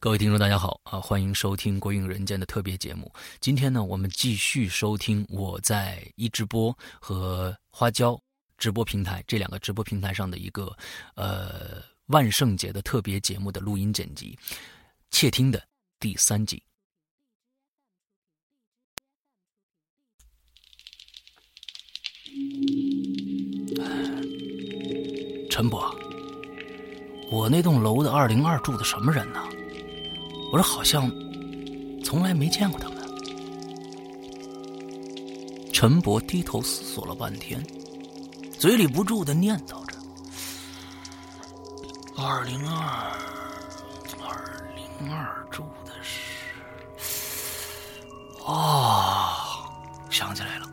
各位听众，大家好啊！欢迎收听《鬼影人间》的特别节目。今天呢，我们继续收听我在一直播和花椒直播平台这两个直播平台上的一个呃万圣节的特别节目的录音剪辑，《窃听》的第三集。陈伯，我那栋楼的二零二住的什么人呢？我说好像从来没见过他们。陈伯低头思索了半天，嘴里不住的念叨着：“二零二，二零二住的是……哦，想起来了。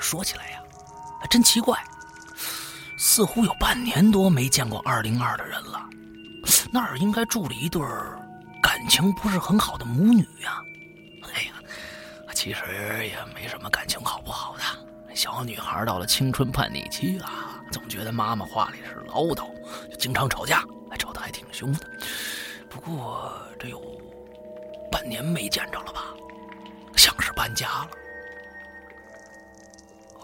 说起来呀，还真奇怪，似乎有半年多没见过二零二的人了。那儿应该住了一对儿。”感情不是很好的母女呀，哎呀，其实也没什么感情好不好的。小女孩到了青春叛逆期啊，总觉得妈妈话里是唠叨，就经常吵架，还吵得还挺凶的。不过这有半年没见着了吧，像是搬家了。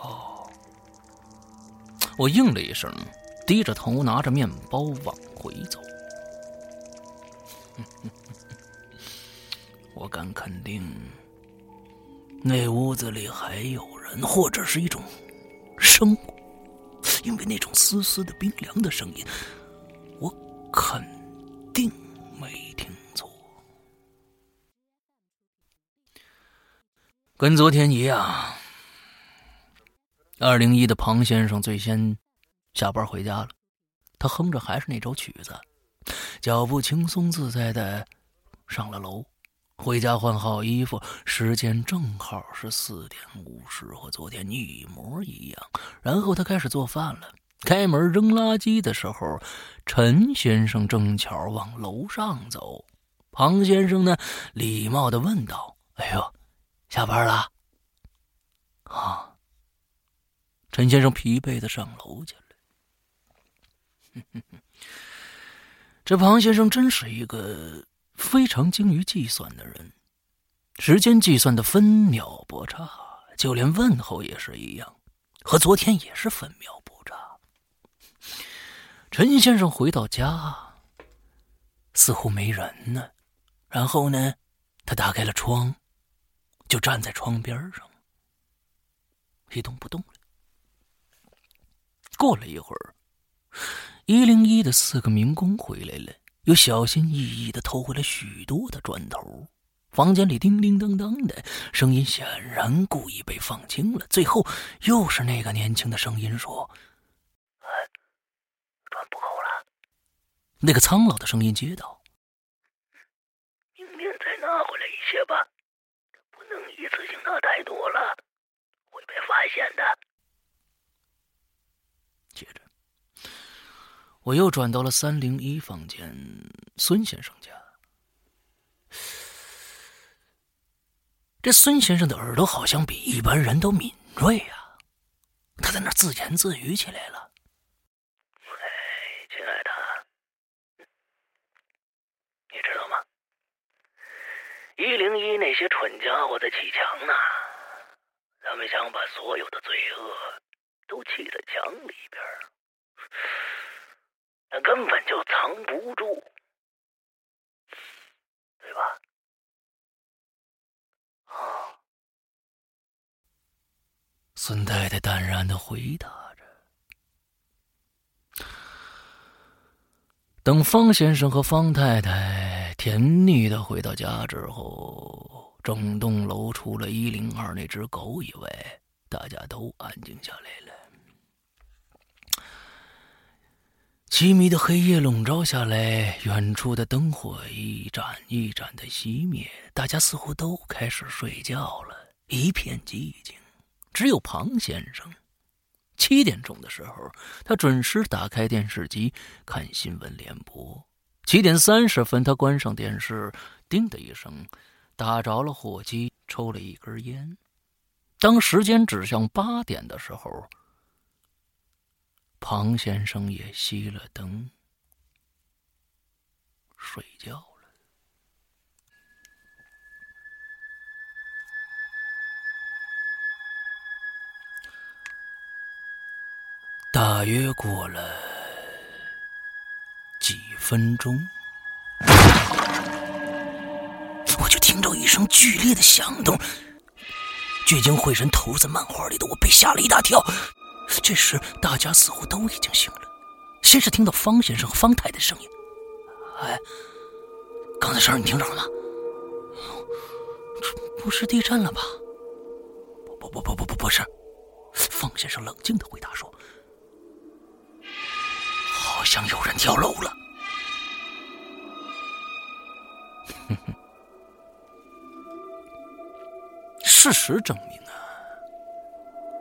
哦，我应了一声，低着头拿着面包往回走。我敢肯定，那屋子里还有人，或者是一种生物，因为那种丝丝的冰凉的声音，我肯定没听错。跟昨天一样，二零一的庞先生最先下班回家了，他哼着还是那首曲子，脚步轻松自在的上了楼。回家换好衣服，时间正好是四点五十，和昨天一模一样。然后他开始做饭了。开门扔垃圾的时候，陈先生正巧往楼上走。庞先生呢，礼貌的问道：“哎呦，下班了？”啊，陈先生疲惫的上楼去了。这庞先生真是一个。非常精于计算的人，时间计算的分秒不差，就连问候也是一样，和昨天也是分秒不差。陈先生回到家，似乎没人呢，然后呢，他打开了窗，就站在窗边上，一动不动了。过了一会儿，一零一的四个民工回来了。又小心翼翼的偷回了许多的砖头，房间里叮叮当当的声音显然故意被放轻了。最后，又是那个年轻的声音说：“砖不够了。”那个苍老的声音接道：“明天再拿回来一些吧，不能一次性拿太多了，会被发现的。”接着。我又转到了三零一房间，孙先生家。这孙先生的耳朵好像比一般人都敏锐呀，他在那自言自语起来了：“喂，亲爱的，你知道吗？一零一那些蠢家伙在砌墙呢，他们想把所有的罪恶都砌在墙里边。”那根本就藏不住，对吧？啊！孙太太淡然的回答着。等方先生和方太太甜蜜的回到家之后，整栋楼除了一零二那只狗以外，大家都安静下来了。凄迷的黑夜笼罩下来，远处的灯火一盏一盏的熄灭，大家似乎都开始睡觉了，一片寂静。只有庞先生，七点钟的时候，他准时打开电视机看新闻联播。七点三十分，他关上电视，叮的一声，打着了火机，抽了一根烟。当时间指向八点的时候。庞先生也熄了灯，睡觉了。大约过了几分钟，我就听到一声剧烈的响动，聚精会神投入在漫画里的我被吓了一大跳。这时，大家似乎都已经醒了。先是听到方先生和方太太的声音：“哎，刚才声你听着了吗？这不是地震了吧？”“不不不不不不是。”方先生冷静的回答说：“好像有人跳楼了。”事实证明啊，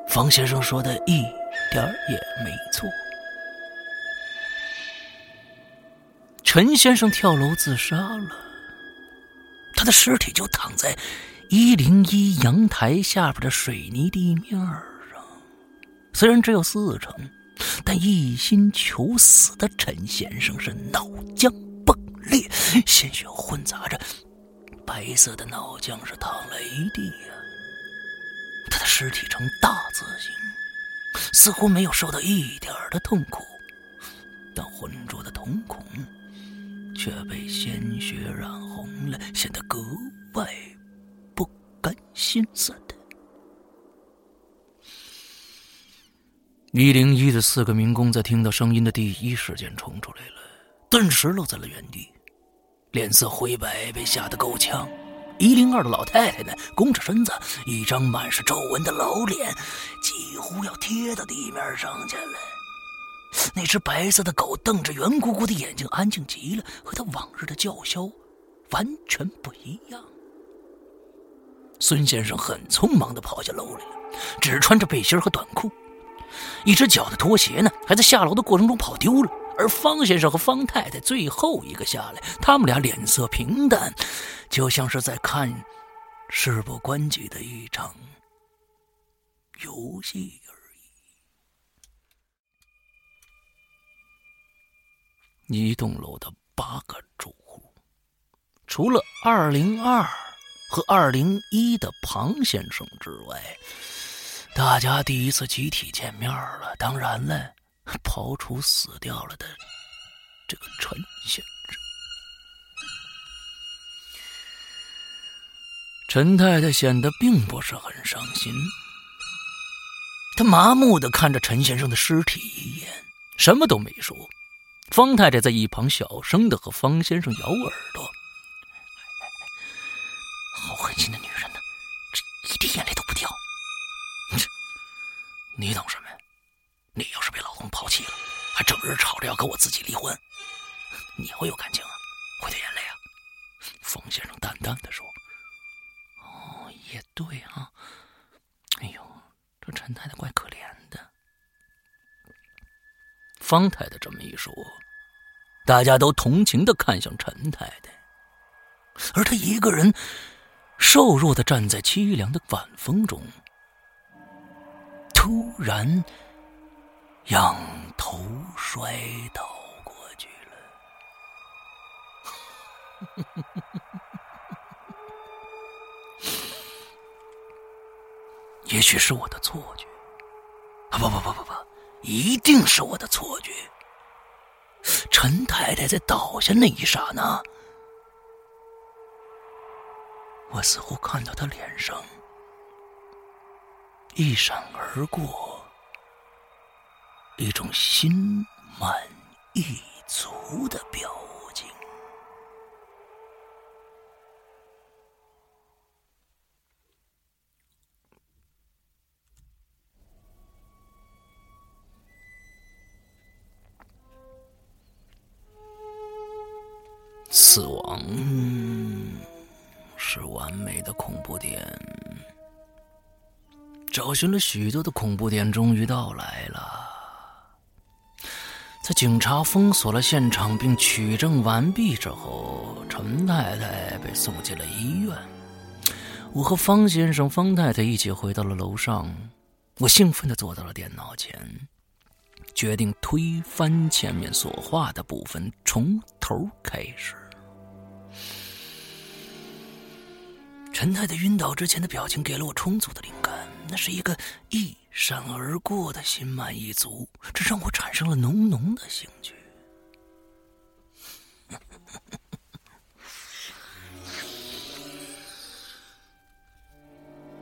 方先生说的一。点儿也没错。陈先生跳楼自杀了，他的尸体就躺在一零一阳台下边的水泥地面上。虽然只有四层，但一心求死的陈先生是脑浆迸裂，鲜血混杂着白色的脑浆是淌了一地呀。他的尸体呈大字形。似乎没有受到一点的痛苦，但浑浊的瞳孔却被鲜血染红了，显得格外不甘心似的。一零一的四个民工在听到声音的第一时间冲出来了，顿时愣在了原地，脸色灰白，被吓得够呛。一零二的老太太呢，弓着身子，一张满是皱纹的老脸，几乎要贴到地面上去了。那只白色的狗瞪着圆鼓鼓的眼睛，安静极了，和它往日的叫嚣完全不一样。孙先生很匆忙地跑下楼来了，只穿着背心和短裤，一只脚的拖鞋呢，还在下楼的过程中跑丢了。而方先生和方太太最后一个下来，他们俩脸色平淡，就像是在看事不关己的一场游戏而已。一栋楼的八个住户，除了二零二和二零一的庞先生之外，大家第一次集体见面了。当然了。刨除死掉了的这个陈先生，陈太太显得并不是很伤心。她麻木的看着陈先生的尸体一眼，什么都没说。方太太在一旁小声的和方先生咬耳朵：“好狠心的女人呢，这一滴眼泪都不掉。你懂什么？”你要是还整日吵着要跟我自己离婚，你会有感情啊？会掉眼泪啊？方先生淡淡的说：“哦，也对啊。哎呦，这陈太太怪可怜的。”方太太这么一说，大家都同情的看向陈太太，而她一个人瘦弱的站在凄凉的晚风中，突然。仰头摔倒过去了。也许是我的错觉，啊不不不不不，一定是我的错觉。陈太太在倒下那一刹那，我似乎看到她脸上一闪而过。一种心满意足的表情。死亡是完美的恐怖点。找寻了许多的恐怖点，终于到来了。在警察封锁了现场并取证完毕之后，陈太太被送进了医院。我和方先生、方太太一起回到了楼上。我兴奋地坐到了电脑前，决定推翻前面所画的部分，从头开始。陈太太晕倒之前的表情给了我充足的灵感，那是一个一闪而过的心满意足，这让我产生了浓浓的兴趣。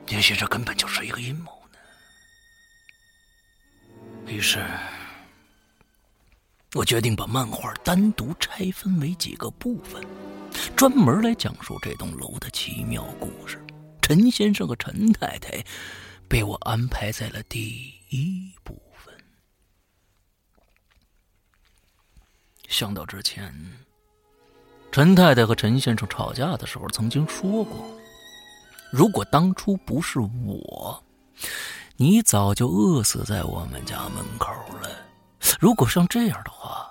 也许这根本就是一个阴谋呢。于是，我决定把漫画单独拆分为几个部分，专门来讲述这栋楼的奇妙故事。陈先生和陈太太被我安排在了第一部分。想到之前，陈太太和陈先生吵架的时候曾经说过。如果当初不是我，你早就饿死在我们家门口了。如果像这样的话，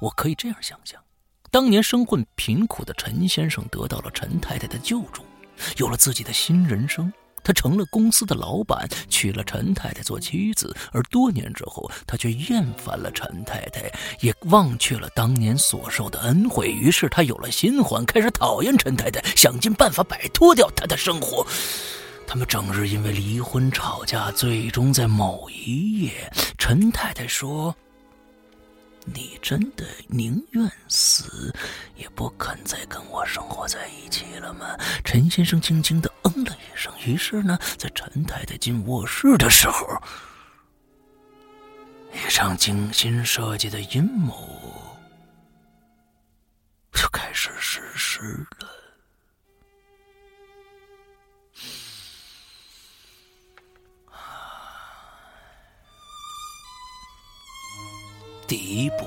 我可以这样想想：当年生混贫苦的陈先生得到了陈太太的救助，有了自己的新人生。他成了公司的老板，娶了陈太太做妻子，而多年之后，他却厌烦了陈太太，也忘却了当年所受的恩惠。于是，他有了新欢，开始讨厌陈太太，想尽办法摆脱掉她的生活。他们整日因为离婚吵架，最终在某一夜，陈太太说。你真的宁愿死，也不肯再跟我生活在一起了吗？陈先生轻轻的嗯了一声。于是呢，在陈太太进卧室的时候，一场精心设计的阴谋就开始实施第一步，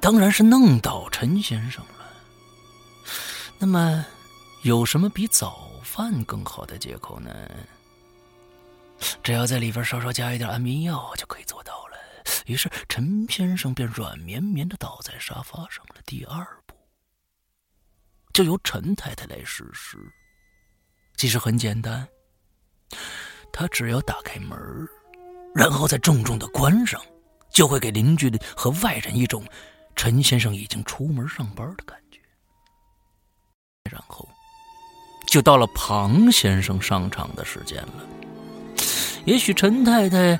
当然是弄倒陈先生了。那么，有什么比早饭更好的借口呢？只要在里边稍稍加一点安眠药，就可以做到了。于是，陈先生便软绵绵的倒在沙发上了。第二步，就由陈太太来实施。其实很简单，她只要打开门然后再重重的关上，就会给邻居和外人一种陈先生已经出门上班的感觉。然后，就到了庞先生上场的时间了。也许陈太太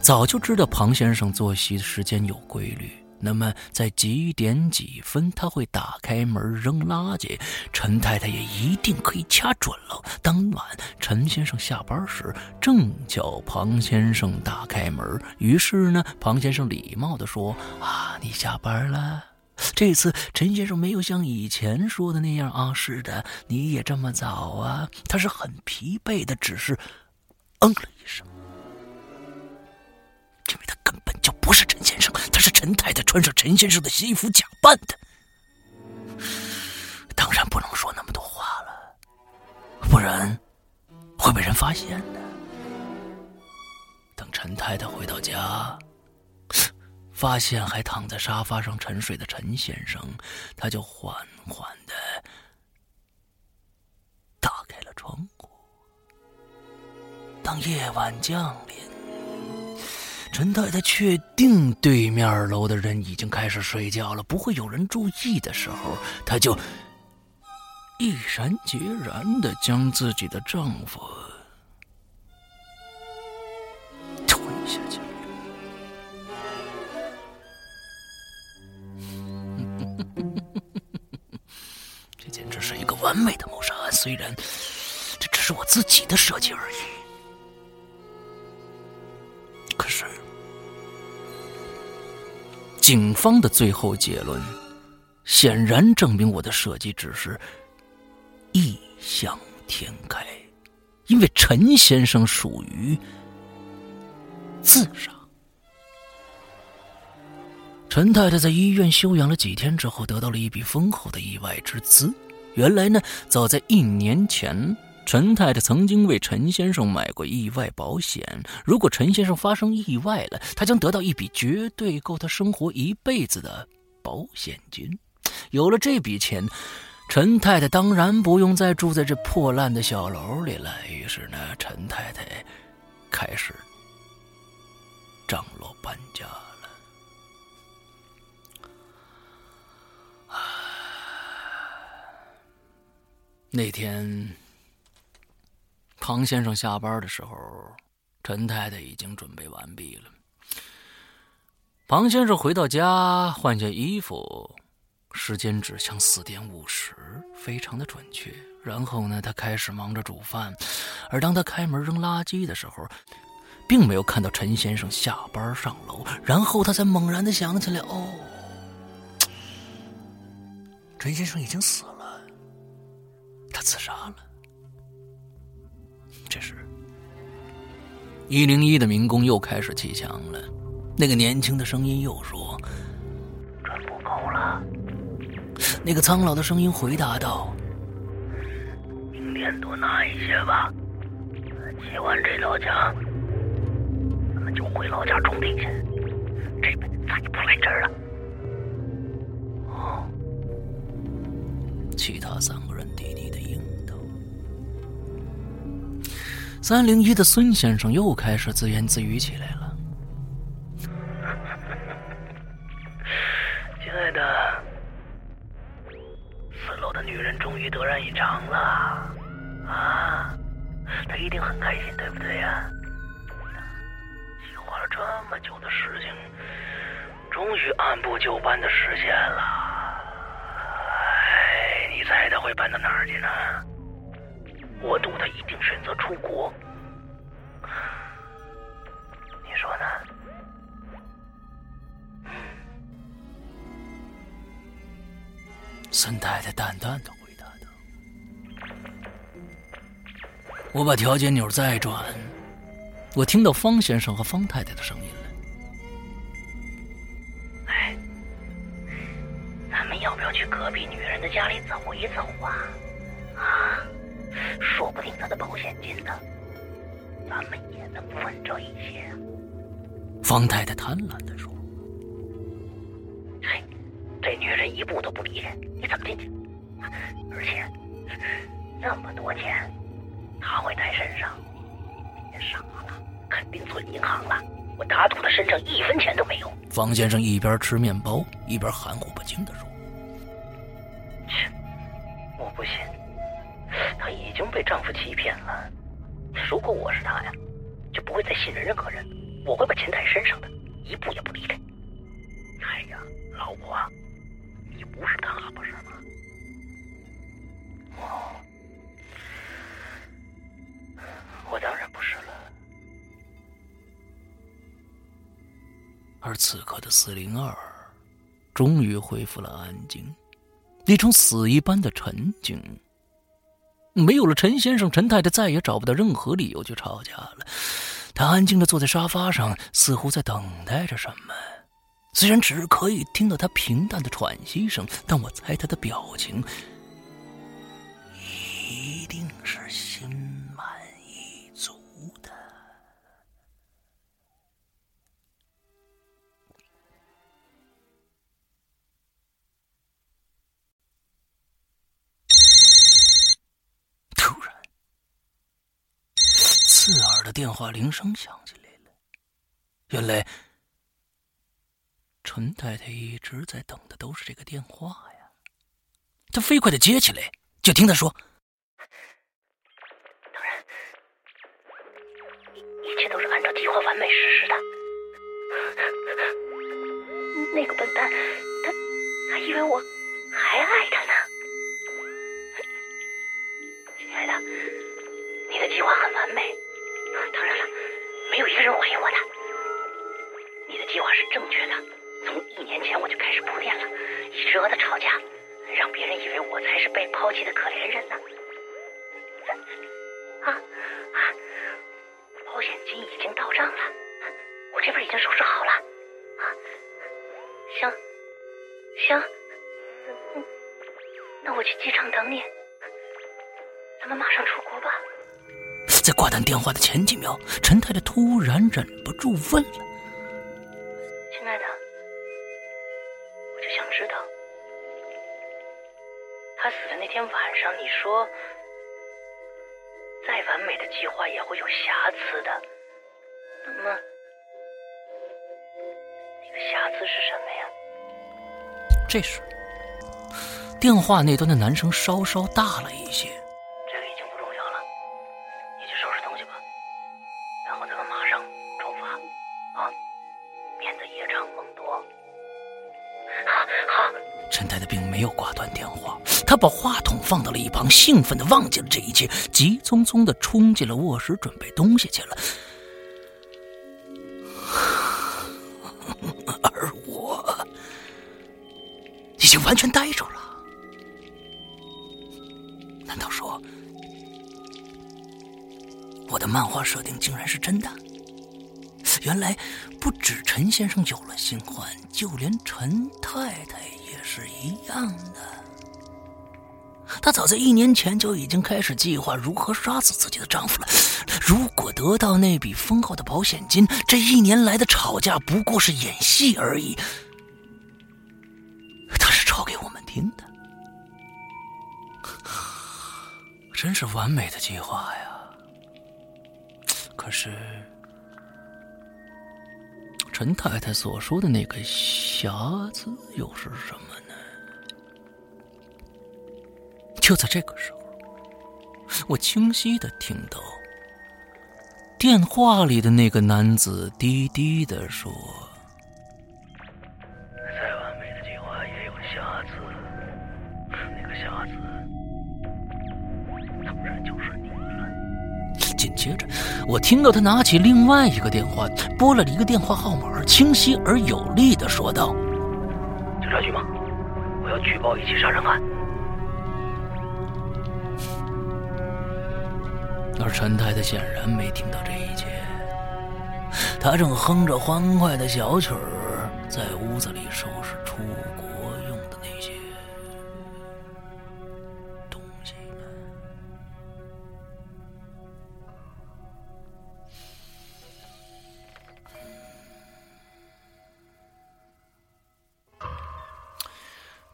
早就知道庞先生作息时间有规律。那么，在几点几分他会打开门扔垃圾？陈太太也一定可以掐准了。当晚，陈先生下班时正叫庞先生打开门，于是呢，庞先生礼貌地说：“啊，你下班了。”这次陈先生没有像以前说的那样啊，是的，你也这么早啊？他是很疲惫的，只是嗯了一。因为他根本就不是陈先生，他是陈太太穿上陈先生的西服假扮的。当然不能说那么多话了，不然会被人发现的。等陈太太回到家，发现还躺在沙发上沉睡的陈先生，他就缓缓的打开了窗户。当夜晚降临。陈太太确定对面楼的人已经开始睡觉了，不会有人注意的时候，她就毅然决然的将自己的丈夫推下去。这简直是一个完美的谋杀案，虽然这只是我自己的设计而已。警方的最后结论显然证明我的设计只是异想天开，因为陈先生属于自杀。陈太太在医院休养了几天之后，得到了一笔丰厚的意外之资。原来呢，早在一年前，陈太太曾经为陈先生买过意外保险。如果陈先生发生意外了，他将得到一笔绝对够他生活一辈子的保险金。有了这笔钱。陈太太当然不用再住在这破烂的小楼里了。于是呢，陈太太开始张罗搬家了。那天，庞先生下班的时候，陈太太已经准备完毕了。庞先生回到家，换下衣服。时间指向四点五十，非常的准确。然后呢，他开始忙着煮饭，而当他开门扔垃圾的时候，并没有看到陈先生下班上楼。然后他才猛然的想起来：哦，陈先生已经死了，他自杀了。这时，一零一的民工又开始砌墙了。那个年轻的声音又说：“砖不够了。”那个苍老的声音回答道：“明天多拿一些吧。砌完这道墙，咱们就回老家种地去，这辈子再也不来这儿了。”哦，其他三个人低低的应道。三零一的孙先生又开始自言自语起来了：“ 亲爱的。”四楼的女人终于得人一场了，啊，她一定很开心，对不对呀？计划了这么久的事情，终于按部就班的实现了。哎，你猜他会搬到哪儿去呢？我赌他一定选择出国。你说呢？孙太太淡淡的回答道：“我把调节钮再转，我听到方先生和方太太的声音了。哎，咱们要不要去隔壁女人的家里走一走啊？啊，说不定他的保险金呢，咱们也能分着一些。”方太太贪婪的说。嘿这女人一步都不离开，你怎么进去？而且那么多钱，她会带身上？别傻了，肯定存银行了。我打赌她身上一分钱都没有。方先生一边吃面包，一边含糊不清的说：“切，我不信，已经被丈夫欺骗了。如果我是她呀，就不会再信任任何人。我会把钱带身上的，一步也不离开。哎呀，老婆。”你不是他不是吗？哦，我当然不是了。而此刻的四零二，终于恢复了安静，那种死一般的沉静。没有了陈先生，陈太太再也找不到任何理由去吵架了。她安静的坐在沙发上，似乎在等待着什么。虽然只可以听到他平淡的喘息声，但我猜他的表情电话铃声响起来了，原来。陈太太一直在等的都是这个电话呀，她飞快的接起来，就听他说：“当然，一一切都是按照计划完美实施的。那个笨蛋，他他以为我还爱他呢。亲爱的，你的计划很完美，当然了，没有一个人怀疑我的。你的计划是正确的。”从一年前我就开始铺垫了，一直和他吵架，让别人以为我才是被抛弃的可怜人呢。啊啊！保险金已经到账了，我这边已经收拾好了。啊，行行，嗯那我去机场等你，咱们马上出国吧。在挂断电话的前几秒，陈太太突然忍不住问了：“亲爱的，我就想知道，他死的那天晚上，你说再完美的计划也会有瑕疵的，那么那个瑕疵是什么呀？”这时，电话那端的男声稍稍大了一些。没有挂断电话，他把话筒放到了一旁，兴奋的忘记了这一切，急匆匆的冲进了卧室准备东西去了。而我已经完全呆住了。难道说我的漫画设定竟然是真的？原来不止陈先生有了新欢，就连陈太太。也是一样的。她早在一年前就已经开始计划如何杀死自己的丈夫了。如果得到那笔丰厚的保险金，这一年来的吵架不过是演戏而已。他是吵给我们听的，真是完美的计划呀！可是。陈太太所说的那个瑕疵又是什么呢？就在这个时候，我清晰的听到电话里的那个男子低低的说：“再完美的计划也有瑕疵，那个瑕疵，当然就是你了。”紧接着，我听到他拿起另外一个电话，拨了一个电话号码。清晰而有力的说道：“警察局吗？我要举报一起杀人案。”而陈太太显然没听到这一切，她正哼着欢快的小曲儿，在屋子里收拾出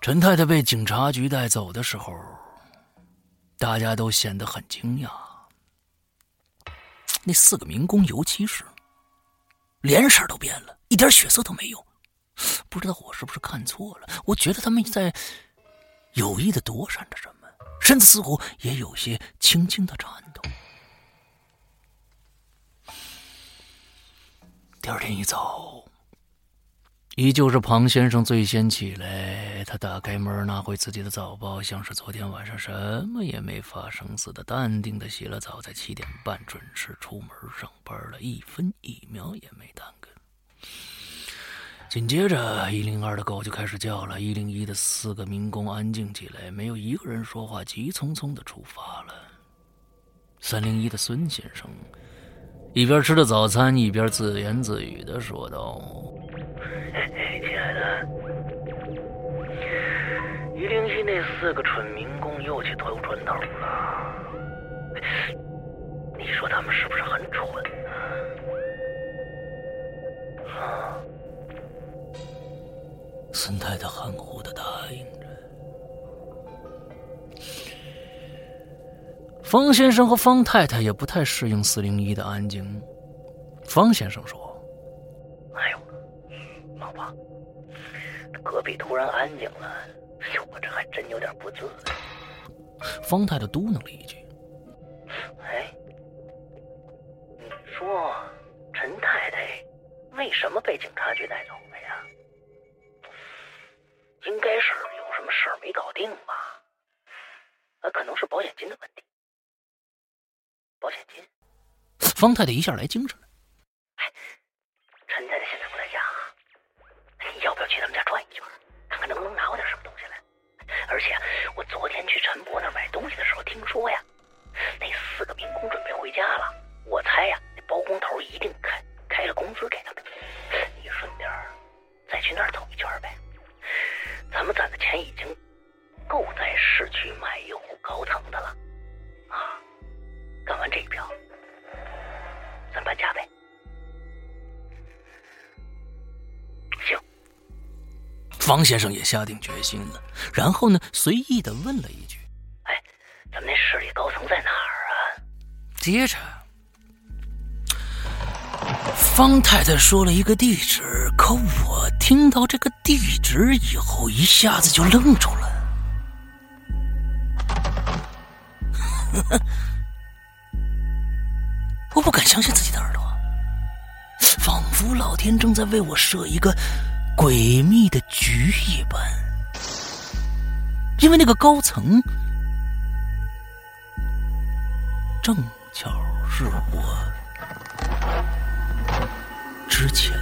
陈太太被警察局带走的时候，大家都显得很惊讶。那四个民工，尤其是脸色都变了，一点血色都没有。不知道我是不是看错了？我觉得他们在有意的躲闪着什么，身子似乎也有些轻轻的颤抖。第二天一早。依旧是庞先生最先起来，他打开门，拿回自己的早报，像是昨天晚上什么也没发生似的，淡定的洗了澡，在七点半准时出门上班了，一分一秒也没耽搁。紧接着，一零二的狗就开始叫了，一零一的四个民工安静起来，没有一个人说话，急匆匆的出发了。三零一的孙先生一边吃着早餐，一边自言自语的说道。那四个蠢民工又去偷砖头了。你说他们是不是很蠢？啊！孙太太含糊的答应着。方先生和方太太也不太适应四零一的安静。方先生说。哎呦，老婆隔壁突然安静了，我这还真有点不自在。方太太嘟囔了一句：“哎，你说陈太太为什么被警察局带走了呀？应该是有什么事儿没搞定吧？啊，可能是保险金的问题。保险金？”方太太一下来精神了。哎，陈太太现在不在家。你要不要去他们家转一圈，看看能不能拿回点什么？而且我昨天去陈伯那买东西的时候，听说呀，那四个民工准备回家了。我猜呀，那包工头一定开开了工资给他们。你顺便再去那儿走一圈呗。咱们攒的钱已经够在市区买一户高层的了，啊，干完这一票，咱搬家呗。方先生也下定决心了，然后呢，随意的问了一句：“哎，咱们那市里高层在哪儿啊？”接着，方太太说了一个地址，可我听到这个地址以后，一下子就愣住了。我不敢相信自己的耳朵，仿佛老天正在为我设一个诡秘的局一般。因为那个高层正巧是我之前